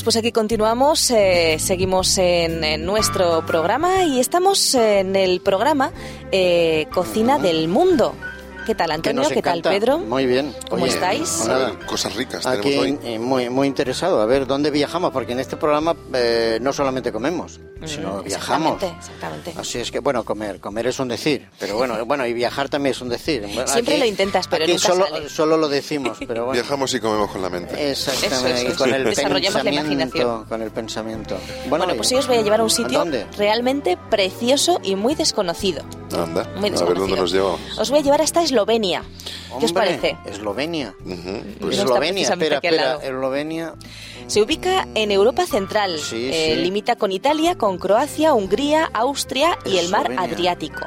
amigos, pues aquí continuamos, eh, seguimos en, nuestro programa y estamos en el programa eh, Cocina del Mundo. ¿Qué tal, Antonio? ¿Qué tal. Pedro? Muy bien. ¿Cómo Oye, estáis? A ver, Nada. cosas ricas Aquí tenemos hoy. eh, muy, muy interesado. A ver, ¿dónde viajamos? Porque en este programa eh, no solamente comemos, sino viajamos. Mm, Exactamente, exactamente. Así es que, bueno, comer, comer es un decir, pero bueno, bueno, y viajar también es un decir. Bueno, Siempre lo intentas, pero aquí nunca solo, sale. solo lo decimos, pero bueno. Viajamos y comemos con la mente. Exactamente, Eso y con el Desarrollamos la pensamiento, imaginación. con el pensamiento. Bueno, oye, pues hoy os voy a llevar a un ¿a sitio dónde? realmente precioso y muy desconocido. Anda, Muy a ver dónde nos llevamos. Os voy a llevar hasta Eslovenia. ¿Qué os Hombre, parece? Eslovenia. Ujú, No pues, está Eslovenia, espera, espera. Eslovenia. Se ubica en Europa Central. Sí, Eh, sí. Limita con Italia, con Croacia, Hungría, Austria y el mar Eslovenia. Adriático.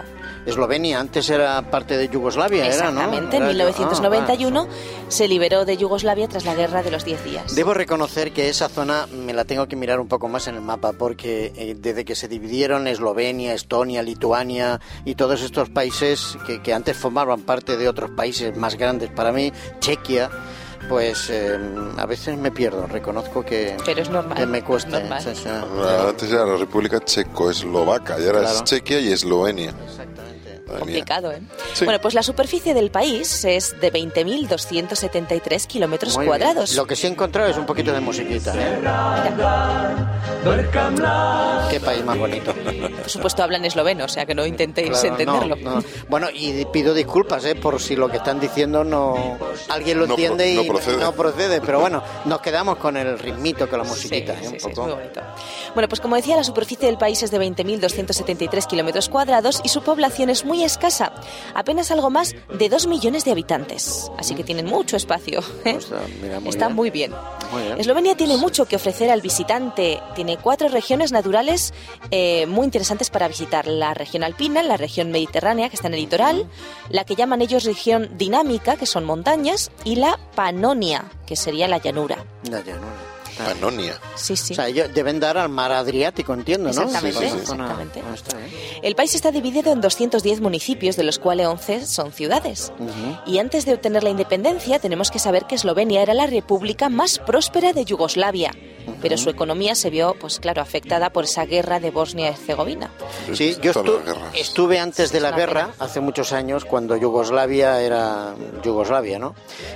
Eslovenia, antes era parte de Yugoslavia, era, ¿no? Exactamente, en Era- 1991 ah, vale. se liberó de Yugoslavia tras la guerra de los 10 días. Debo reconocer que esa zona me la tengo que mirar un poco más en el mapa porque eh, desde que se dividieron Eslovenia, Estonia, Lituania y todos estos países que, que antes formaban parte de otros países más grandes para mí, Chequia, pues eh, a veces me pierdo, reconozco que, Pero es normal, que me cuesta. es normal. sí, sí. Antes era la República Checo-Eslovaca y ahora Claro. es Chequia y Eslovenia. Exactamente. Madre mía. Complicado, ¿eh? Sí. Bueno, pues la superficie del país es de 20.273 kilómetros cuadrados. Lo que sí he encontrado es un poquito de musiquita. ¿eh? Qué país más bonito. Por supuesto hablan esloveno, o sea que no intentéis Claro, entenderlo. no, no. Bueno, y pido disculpas ¿eh? por si lo que están diciendo no alguien lo No pro- entiende y no procede. procede, pero bueno, nos quedamos con el ritmito, con la musiquita, Sí, ¿eh? sí, un sí, es poco. muy bonito. Bueno, pues como decía, la superficie del país es de 20.273 kilómetros cuadrados y su población es muy escasa, apenas algo más de 2 millones de habitantes. Así que tienen mucho espacio. ¿eh? Pues, ah, mira, muy Está bien. muy bien. Muy bien. Eslovenia tiene mucho que ofrecer al visitante. Tiene cuatro regiones naturales eh, muy interesantes para visitar. La región alpina, la región mediterránea, que está en el litoral, la que llaman ellos región dinámica, que son montañas, y la Panonia, que sería la llanura. No. Está- Panonia. Sí, sí. O sea, ellos deben dar al mar Adriático, entiendo, ¿no? Exactamente, Sí, sí, sí. Exactamente. ah, está bien. El país está dividido en 210 municipios, de los cuales 11 son ciudades. Ujú. Y antes de obtener la independencia, tenemos que saber que Eslovenia era la república más próspera de Yugoslavia, pero su economía se vio, pues claro, afectada por esa guerra de Bosnia-Herzegovina. Sí, yo Todas las estu- guerras. estuve antes de la guerra, hace muchos años, cuando Yugoslavia era Yugoslavia, ¿no?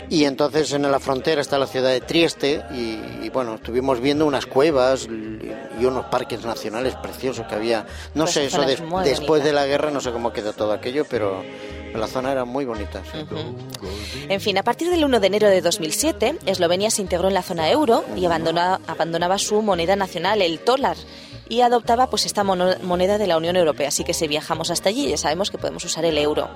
Y entonces en la frontera está la ciudad de Trieste y, y, bueno, estuvimos viendo unas cuevas y unos parques nacionales preciosos que había. No Pues sé, eso después de la guerra no sé cómo quedó todo aquello, pero la zona era muy bonita. En fin, a partir del 1 de enero de 2007, Eslovenia se integró en la zona euro y abandona- abandonaba su moneda nacional, el dólar, y adoptaba pues esta moneda de la Unión Europea. Así que si viajamos hasta allí ya sabemos que podemos usar el euro.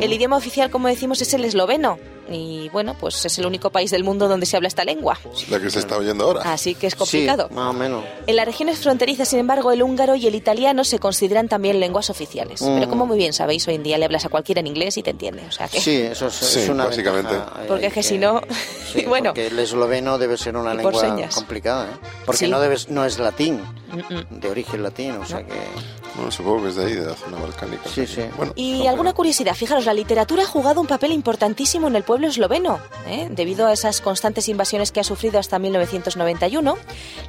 El idioma oficial, como decimos, es el esloveno. Y bueno, pues es el único país del mundo donde se habla esta lengua. La que se está oyendo ahora. Así que es complicado. Sí, más o menos. En las regiones fronterizas, sin embargo, el húngaro y el italiano se consideran también lenguas oficiales. Mm. Pero como muy bien sabéis, hoy en día le hablas a cualquiera en inglés y te entiende. O sea que... Sí, eso es, Sí, es una básicamente. ventaja, eh, Porque es que si no- sí, bueno. porque el esloveno debe ser una lengua señas. complicada, ¿eh? Porque Sí. no debes, no es latín, de origen latino, o sea que Bueno, supongo que es de ahí, de la zona balcánica. Sí, sí. Bueno, Y no, alguna pero- curiosidad, fijaros, la literatura ha jugado un papel importantísimo en el pueblo esloveno. ¿eh? Debido a esas constantes invasiones que ha sufrido hasta 1991,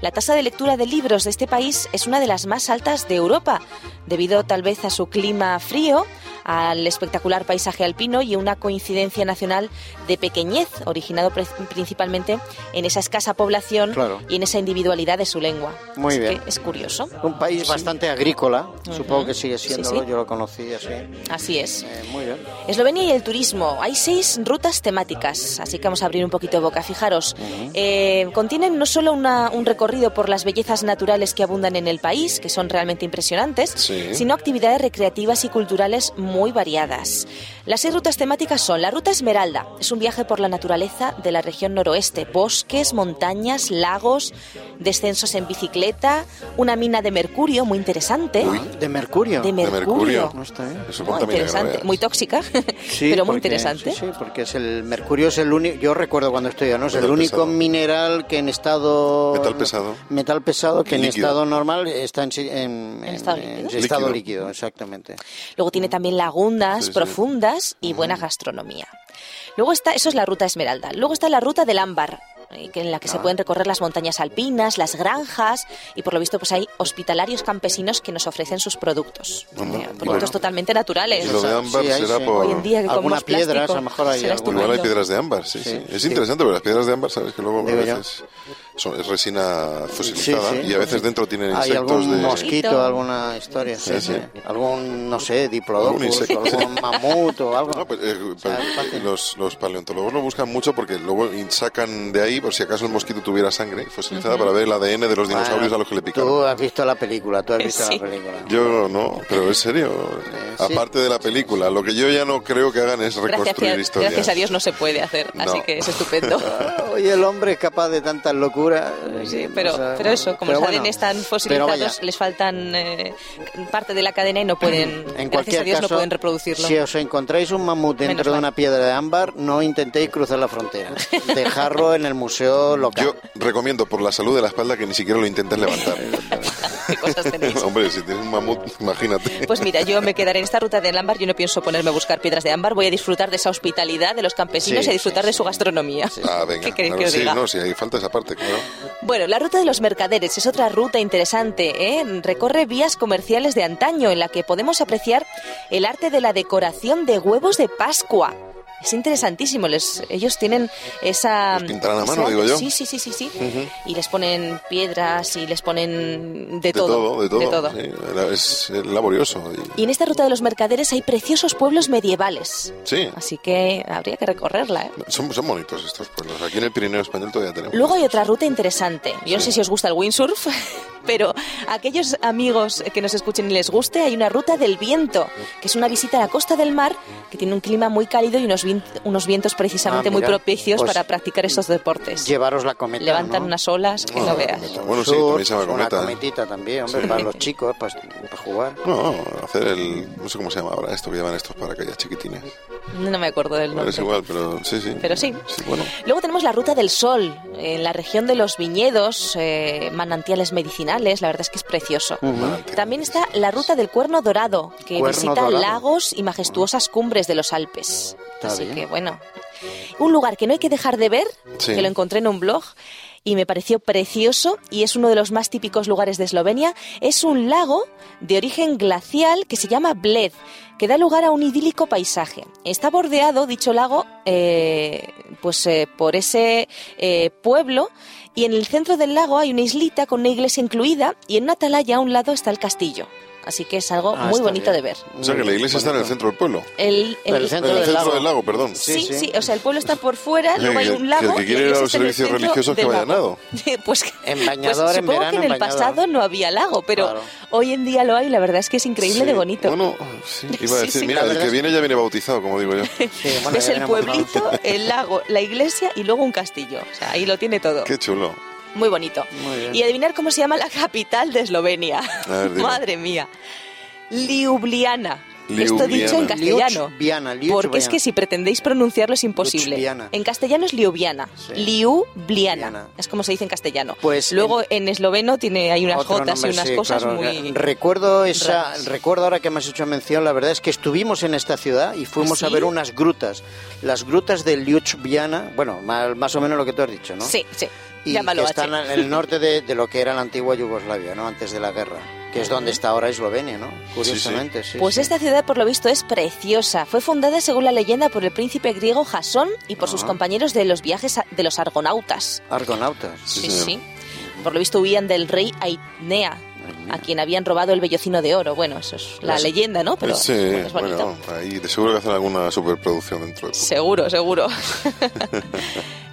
la tasa de lectura de libros de este país es una de las más altas de Europa, debido tal vez a su clima frío, al espectacular paisaje alpino y una coincidencia nacional de pequeñez, originado principalmente en esa escasa población Claro. y en esa individualidad de su lengua. Muy Así bien. que es curioso. un país bastante agrícola, supongo que sigue Sí, siendo, sí. yo lo conocí así. Así es. Eh, muy bien. Eslovenia y el turismo. Hay seis rutas temáticas, así que vamos a abrir un poquito de boca. Fijaros, eh, contienen no solo una- un recorrido por las bellezas naturales que abundan en el país, que son realmente impresionantes, Sí. sino actividades recreativas y culturales muy variadas. Las seis rutas temáticas son la Ruta Esmeralda, es un viaje por la naturaleza de la región noroeste, bosques, montañas, lagos, descensos en bicicleta, una mina de mercurio muy interesante. Uy. De Mercurio. De De mercurio. mercurio. No está bien. No interesante, muy tóxica, Sí, pero muy porque- interesante. Sí, sí, porque es el mercurio es el único, yo recuerdo cuando estudié, ¿no? Es el único pesado. mineral que en estado Metal pesado. metal pesado que en Líquido. estado normal está en, en- ¿En estado líquido? en estado Líquido. líquido, exactamente. Luego tiene también Sí, sí. profundas y buena gastronomía. Luego está, eso es la ruta Esmeralda. Luego está la ruta del ámbar. En la que se pueden recorrer las montañas alpinas, las granjas y por lo visto pues hay hospitalarios campesinos que nos ofrecen sus productos. Eh, productos bueno. totalmente naturales. Lo de ámbar Sí, será sí. por... Hoy en día que Alguna comemos piedra, plástico, a lo mejor hay. Igual piedras de ámbar, sí, sí. Sí, Es sí. interesante, pero las piedras de ámbar, sabes que luego a veces son- es resina fosilizada Sí, sí. y a veces dentro tienen Hay insectos algún de... mosquito, alguna historia, sí, Sí. Algún, no sé, diplodocus, Algún insecto, sí. algún mamut o algo. No, pues, eh, O sea, pues, los, los paleontólogos lo buscan mucho porque luego sacan de ahí, por si acaso el mosquito tuviera sangre fosilizada, para ver el ADN de los dinosaurios Bueno, a los que le picaron. Tú has visto la película, tú has visto Sí. la película. Yo no, pero es serio. sí. Aparte de la película, lo que yo ya no creo que hagan es Gracias, reconstruir a- historias. gracias a Dios no se puede hacer, así No. que es estupendo. Oye, el hombre es capaz de tantas locuras. Sí, pero, O sea, pero eso, como pero los bueno, ADN están fosilizados, les faltan eh, parte de la cadena y no pueden, en gracias cualquier a Dios, caso, no pueden reproducirlo. Si os encontráis un mamut Menos dentro de mal. una piedra de ámbar, no intentéis cruzar la frontera. Dejarlo en el museo local. Yo recomiendo por la salud de la espalda que ni siquiera lo intentes levantar. ¿Qué cosas tenéis? Hombre, si tienes un mamut, imagínate. Pues mira, yo me quedaré en esta ruta del ámbar, yo no pienso ponerme a buscar piedras de ámbar, voy a disfrutar de esa hospitalidad de los campesinos Sí, y a disfrutar sí, de su gastronomía. Ah, venga. ¿Qué queréis que os diga? no, falta esa parte, claro. Bueno, la ruta de los mercaderes es otra ruta interesante. ¿eh? Recorre vías comerciales de antaño en la que podemos apreciar el arte de la decoración de huevos de Pascua. Es interesantísimo. Les, ellos tienen esa. Los pintarán a mano, esa- digo yo. Sí, sí, sí, sí, sí. Y les ponen piedras y les ponen de, De todo, de todo. de todo. sí, es laborioso. y- en esta ruta de los mercaderes hay preciosos pueblos medievales. Sí, Así que habría que recorrerla. ¿eh? son, son bonitos estos pueblos. Aquí en el Pirineo Español todavía tenemos. Luego hay otra ruta interesante. Yo no Sí. sé si os gusta el windsurf, pero a aquellos amigos que nos escuchen y les guste, hay una ruta del viento, que es una visita a la costa del mar, que tiene un clima muy cálido y unos, vien- unos vientos precisamente Ah, muy propicios pues para practicar estos deportes. Llevaros la cometa. Levantan ¿no? unas olas que no Ah, veas. cometa. Bueno, sí, también se llama Una cometa. cometita también, hombre, para los chicos, para, para jugar. No, hacer el. No sé cómo se llama ahora esto que llevan estos paracaídas chiquitines. No me acuerdo del No, nombre. es igual, pero sí, sí. Pero sí. bueno. Luego tenemos la Ruta del Sol, en la región de los viñedos, eh, manantiales medicinales, la verdad es que es precioso. También está la Ruta del Cuerno Dorado, que Cuerno visita Dorado. lagos y majestuosas cumbres de los Alpes. Está Así bien. que bueno, un lugar que no hay que dejar de ver, Sí. que lo encontré en un blog y me pareció precioso y es uno de los más típicos lugares de Eslovenia, es un lago de origen glacial que se llama Bled, que da lugar a un idílico paisaje. Está bordeado, dicho lago, eh, pues eh, por ese eh, pueblo y en el centro del lago hay una islita con una iglesia incluida y en una atalaya a un lado está el castillo. Así que es algo Ah, muy bonito bien. de ver. O sea que la iglesia está en el centro del pueblo. El, El el- centro En el del centro lago. del lago, perdón. Sí, Sí, sí, sí. o sea, el pueblo está por fuera, luego hay un lago. que el que quiere ir a los servicios religiosos que vaya lago. pues, En bañador, pues en supongo verano, que en en el bañador. pasado no había lago, pero Claro. hoy en día lo hay, la verdad es que es increíble Sí, de bonito. Bueno, sí, iba a decir, sí, mira, el que es viene ya viene bautizado, como digo yo. Bueno, Ves ya el pueblito, el lago, la iglesia y luego un castillo. O sea, ahí lo tiene todo. Qué chulo. Muy bonito. Muy. Y adivinar cómo se llama la capital de Eslovenia. Ver. Madre mía. Liubliana. Esto Liubliana. dicho en castellano. Liubliana, Porque es que si pretendéis pronunciarlo es imposible. Liubliana. En castellano es Liubliana. Sí. Liubliana. Liubliana. Es como se dice en castellano. Pues Luego en, esloveno tiene hay unas jotas nombre, y unas sí, cosas claro. muy Recuerdo esa, raras. recuerdo ahora que me has hecho mención, la verdad es que estuvimos en esta ciudad y fuimos ¿Ah, a sí? ver unas grutas, las grutas de Ljubljana, bueno, más, más o menos lo que tú has dicho, ¿no? Sí, sí. Y Llámalo que H. están en el norte de, de lo que era la antigua Yugoslavia, ¿no? Antes de la guerra, que es donde está ahora Eslovenia, ¿no? Curiosamente, sí. Pues sí. esta ciudad, por lo visto, es preciosa. Fue fundada, según la leyenda, por el príncipe griego Jasón y por sus Ah. compañeros de los viajes a- de los argonautas. Argonautas. Sí, sí. Por lo visto huían del rey Aitnea, a quien habían robado el vellocino de oro. Bueno, eso es la leyenda, ¿no? Pero sí, es bonito. bueno, ahí de seguro que hacen alguna superproducción dentro de poco. Seguro, seguro.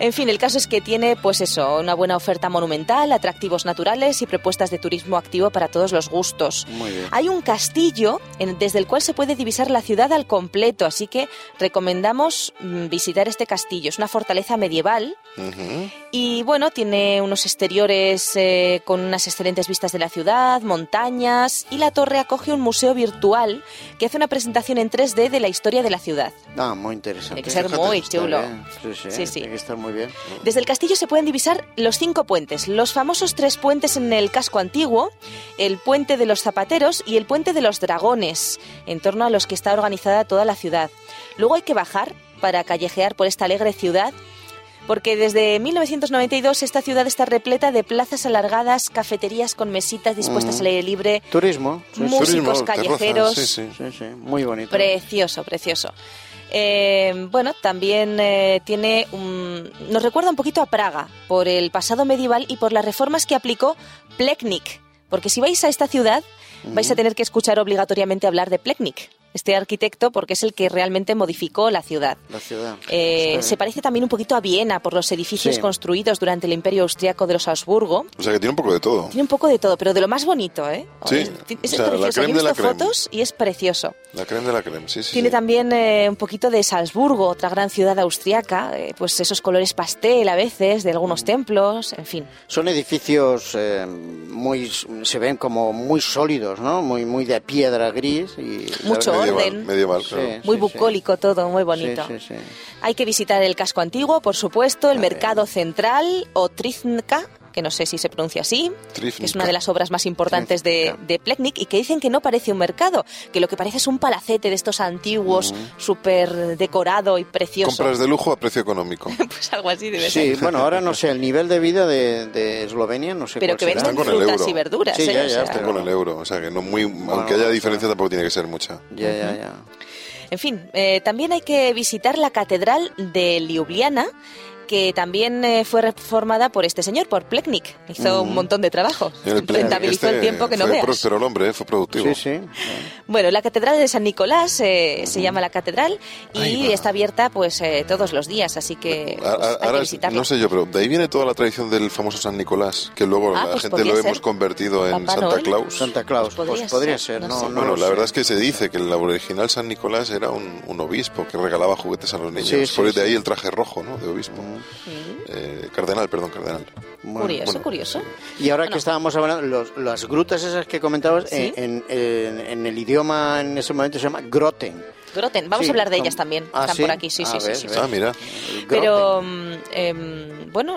en fin, el caso es que tiene, pues eso, una buena oferta monumental, atractivos naturales y propuestas de turismo activo para todos los gustos. Muy bien. Hay un castillo en- desde el cual se puede divisar la ciudad al completo, así que recomendamos mm, visitar este castillo. Es una fortaleza medieval Ujú. y bueno, tiene unos exteriores eh, con unas excelentes vistas de la ciudad, montañas y la torre acoge un museo virtual que hace una presentación en 3D de la historia de la ciudad. Ah, muy interesante. Tiene que ser Fíjate, muy chulo. bien. Sí, sí, Sí, sí. Tiene que estar muy bien. Desde el castillo se pueden divisar los cinco puentes, los famosos tres puentes en el casco antiguo, el puente de los zapateros y el puente de los dragones, en torno a los que está organizada toda la ciudad. Luego hay que bajar para callejear por esta alegre ciudad. porque desde 1992 esta ciudad está repleta de plazas alargadas, cafeterías con mesitas dispuestas al aire libre, Turismo. sí, músicos Turismo, callejeros. sí, sí. Sí, sí, muy bonito. Precioso, precioso. Eh, bueno, también eh, tiene un, nos recuerda un poquito a Praga por el pasado medieval y por las reformas que aplicó Pleknik. Porque si vais a esta ciudad, vais a tener que escuchar obligatoriamente hablar de Pleknik, este arquitecto, porque es el que realmente modificó la ciudad. La ciudad. Eh, se parece también un poquito a Viena por los edificios Sí. construidos durante el Imperio Austriaco de los Habsburgo. O sea que tiene un poco de todo. Tiene un poco de todo, pero de lo más bonito, ¿eh? Sí, Es, es o sea, la precioso. Yo he de visto creme. fotos y es precioso. La creme de la creme, sí, sí. Tiene sí. también eh, un poquito de Salzburgo, otra gran ciudad austriaca, eh, pues esos colores pastel a veces de algunos templos, en fin. Son edificios eh, muy, se ven como muy sólidos, ¿no? Muy, muy de piedra gris y Mucho medieval, orden. medieval, Sí. claro. Muy sí. bucólico todo, muy bonito. Sí, sí, sí. Hay que visitar el casco antiguo, por supuesto, el A mercado central o Trizhnica, que no sé si se pronuncia así, que es una de las obras más importantes de, de Pleknik y que dicen que no parece un mercado, que lo que parece es un palacete de estos antiguos, súper decorado y precioso. Compras de lujo a precio económico. Pues algo así debe ser. Sí, bueno, ahora no sé, el nivel de vida de, de Eslovenia no sé Pero cuál que será. venden frutas euro. y verduras. Sí, ¿eh? ya, O ya, sea, Están con el euro, o sea que no muy, aunque bueno, haya diferencia tampoco tiene que ser mucha. Ya, ya, ya. En fin, eh, también hay que visitar la catedral de Ljubljana, que también eh, fue reformada por este señor, por Pleknik. Hizo un montón de trabajo. El Rentabilizó este el tiempo que no fue veas. próspero el hombre, eh, fue productivo. Sí, sí. Bueno, la catedral de San Nicolás eh, se llama la catedral y está abierta pues eh, todos los días, así que pues, A- a- hay que Ahora, es- visitarla. no sé yo, pero de ahí viene toda la tradición del famoso San Nicolás, que luego Ah, la pues gente lo ser. hemos convertido en Santa Noel. Claus. Santa Claus, Pues pues podría podría ser, ser, no no, no bueno, la sé. verdad es que se dice que el original San Nicolás era un, un obispo que regalaba juguetes a los niños. Sí, sí, Por de sí. ahí el traje rojo, ¿no? De obispo. Eh, cardenal, perdón, cardenal. Bueno, curioso, bueno. curioso. Y ahora Bueno. que estábamos hablando, los- las grutas esas que comentabas, Sí. en, en- en el idioma en ese momento se llama groten. Groten, vamos Sí, a hablar de con- ellas también. Ah, Están ¿sí? por aquí, sí, sí, sí. Ah, mira. El groten. Pero, em, bueno,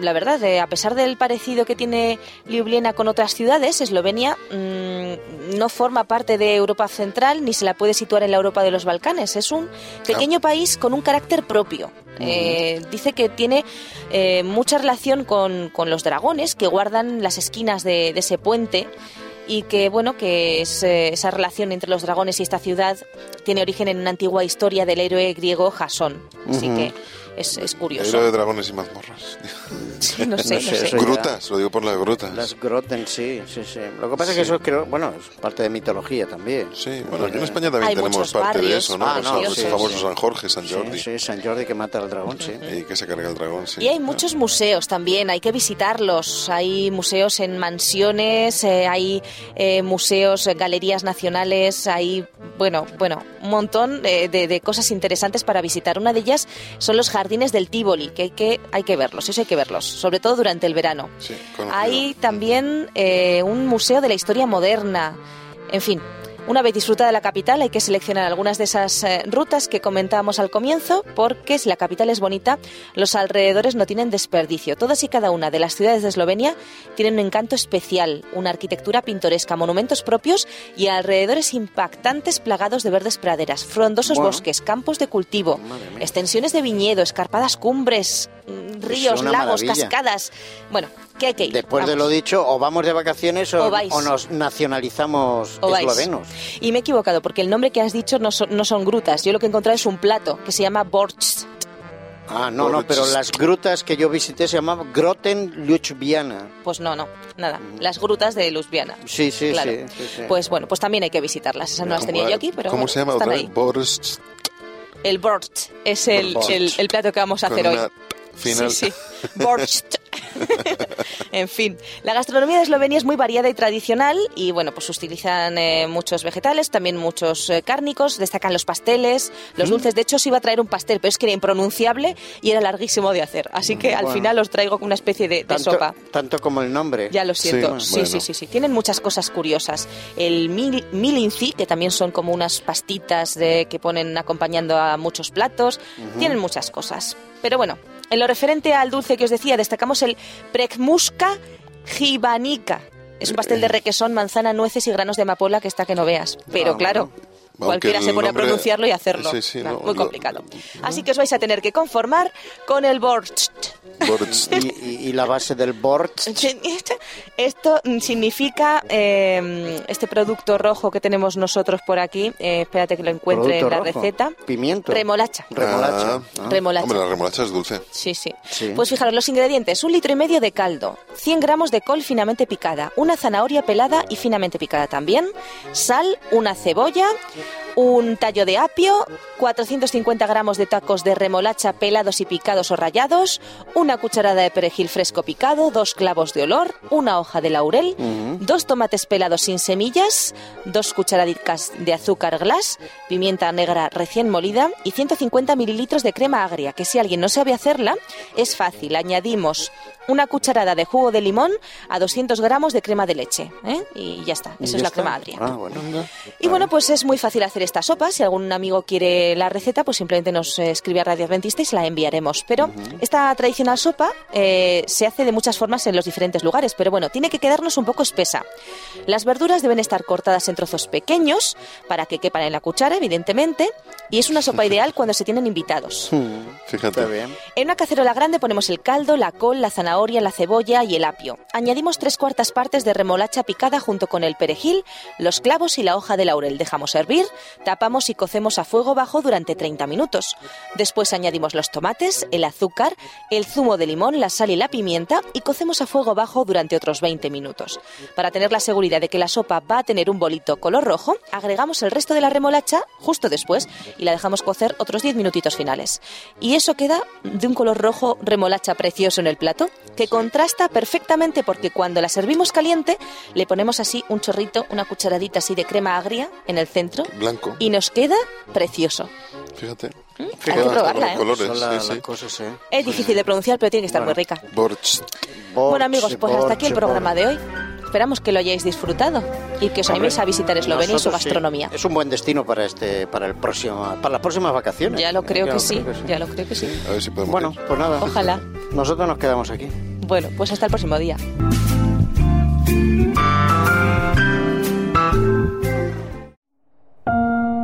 la verdad, eh, a pesar del parecido que tiene Ljubljana con otras ciudades, Eslovenia mm, no forma parte de Europa Central ni se la puede situar en la Europa de los Balcanes. Es un pequeño país con un carácter propio. Eh, dice que tiene eh, mucha relación con, con los dragones que guardan las esquinas de, de ese puente y que bueno que es, eh, esa relación entre los dragones y esta ciudad tiene origen en una antigua historia del héroe griego Jasón así que es, es curioso Héroe de dragones y mazmorras. Sí, no sé, No no sé, sé. eso ya- grutas, lo digo por las grutas. Las groten, sí, sí, sí. Lo que pasa es que eso creo, bueno, es parte de mitología también. Sí, bueno, aquí en España también Hay tenemos muchos parte de barrios eso, ¿no? Ah, Los- no, los sí, famosos sí. San Jorge, San Sí, Jordi. sí, San Jordi que mata al dragón, sí. Y que se carga el dragón, sí. Y hay muchos museos también, hay que visitarlos. Hay museos en mansiones, eh, hay eh, museos, eh, galerías nacionales, hay, bueno, bueno, un montón eh, de, de cosas interesantes para visitar. Una de ellas son los jardines del Tívoli, que hay que, hay que verlos, eso hay que verlos, sobre todo durante el verano. Sí. Hay también eh, un museo de la historia moderna. En fin, una vez disfrutada la capital hay que seleccionar algunas de esas eh, rutas que comentábamos al comienzo porque si la capital es bonita, los alrededores no tienen desperdicio. Todas y cada una de las ciudades de Eslovenia tienen un encanto especial, una arquitectura pintoresca, monumentos propios y alrededores impactantes plagados de verdes praderas, frondosos Bueno. bosques, campos de cultivo, extensiones de viñedo, escarpadas cumbres, ríos, lagos, maravilla. cascadas. Bueno, que hay que ir. Después de lo dicho, o vamos de vacaciones o, O vais. o nos nacionalizamos O vais. eslovenos. Y me he equivocado, porque el nombre que has dicho no son, no son grutas. Yo lo que he encontrado es un plato que se llama borsch. Ah, no, no, pero las grutas que yo visité se llamaban Groten Ljubljana. Pues no, no, nada. Las grutas de Ljubljana. Sí, sí, Claro. sí, sí, sí. Pues bueno, pues también hay que visitarlas. Esas no las tenía yo aquí, pero ¿Cómo bueno, se llama están otra vez? Borst. El borsch es el, el, el plato que vamos a Con hacer hoy. una final. Sí, sí. Borsch. en fin, la gastronomía de Eslovenia es muy variada y tradicional y bueno, pues utilizan eh, muchos vegetales, también muchos eh, cárnicos, destacan los pasteles, Mm. los dulces. De hecho, os iba a traer un pastel, pero es que era impronunciable y era larguísimo de hacer. Así que al Bueno. final os traigo una especie de, de tanto, sopa. tanto como el nombre. Ya lo siento. Sí, Sí, bueno. sí, sí, sí. Tienen muchas cosas curiosas. El mil- milinci, que también son como unas pastitas de, que ponen acompañando a muchos platos. Tienen muchas cosas. Pero bueno, en lo referente al dulce que os decía, destacamos el prekmuska gibanica. Es un pastel de requesón, manzana, nueces y granos de amapola que está que no veas. Pero Ah, claro, Cualquiera se pone a pronunciarlo y hacerlo. muy complicado. Así que os vais a tener que conformar con el Borst. ¿Y, la base del Borst? Esto significa eh, este producto rojo que tenemos nosotros por aquí. Eh, espérate que lo encuentre en la receta. Pimiento. Remolacha. Remolacha. Ah. remolacha. Hombre, la remolacha es dulce. Sí, sí, sí. Pues fijaros, los ingredientes. Un litro y medio de caldo, 100 gramos de col finamente picada, una zanahoria pelada y finamente picada también, sal, una cebolla, Yeah. Un tallo de apio, 450 gramos de tacos de remolacha pelados y picados o rallados, una cucharada de perejil fresco picado, dos clavos de olor, una hoja de laurel, dos tomates pelados sin semillas, dos cucharaditas de azúcar glass, pimienta negra recién molida y 150 mililitros de crema agria, que si alguien no sabe hacerla, es fácil. Añadimos una cucharada de jugo de limón a 200 gramos de crema de leche. ¿eh? Y ya está, eso es la crema agria. Ah, y bueno, pues es muy fácil hacer esta sopa. Si algún amigo quiere la receta, pues simplemente nos escribe a Radio Adventista y se la enviaremos. Pero esta tradicional sopa eh, se hace de muchas formas en los diferentes lugares, pero bueno, tiene que quedarnos un poco espesa. Las verduras deben estar cortadas en trozos pequeños para que quepan en la cuchara, evidentemente, y es una sopa ideal cuando se tienen invitados. Fíjate. bien. En una cacerola grande ponemos el caldo, la col, la zanahoria, la cebolla y el apio. Añadimos tres cuartas partes de remolacha picada junto con el perejil, los clavos y la hoja de laurel. Dejamos hervir, tapamos y cocemos a fuego bajo durante 30 minutos. Después añadimos los tomates, el azúcar, el zumo de limón, la sal y la pimienta y cocemos a fuego bajo durante otros 20 minutos. Para tener la seguridad de que la sopa va a tener un bolito color rojo, agregamos el resto de la remolacha justo después y la dejamos cocer otros 10 minutitos finales. Y eso queda de un color rojo remolacha precioso en el plato que contrasta perfectamente porque cuando la servimos caliente le ponemos así un chorrito, una cucharadita así de crema agria en el centro. Blanco. Y nos queda precioso. Fíjate. ¿Mm? Hay que probarla, ¿eh? ¿eh? Es difícil de pronunciar, pero tiene que estar muy rica. bueno amigos, pues hasta aquí el programa de hoy. Esperamos que lo hayáis disfrutado y que os animéis a visitar Eslovenia y su gastronomía. Es un buen destino para este, para el próximo, para las próximas vacaciones. Ya lo creo, que, sí, ya lo creo que sí. A ver si podemos bueno, pues nada. Ojalá. Nosotros nos quedamos aquí. Bueno, pues hasta el próximo día.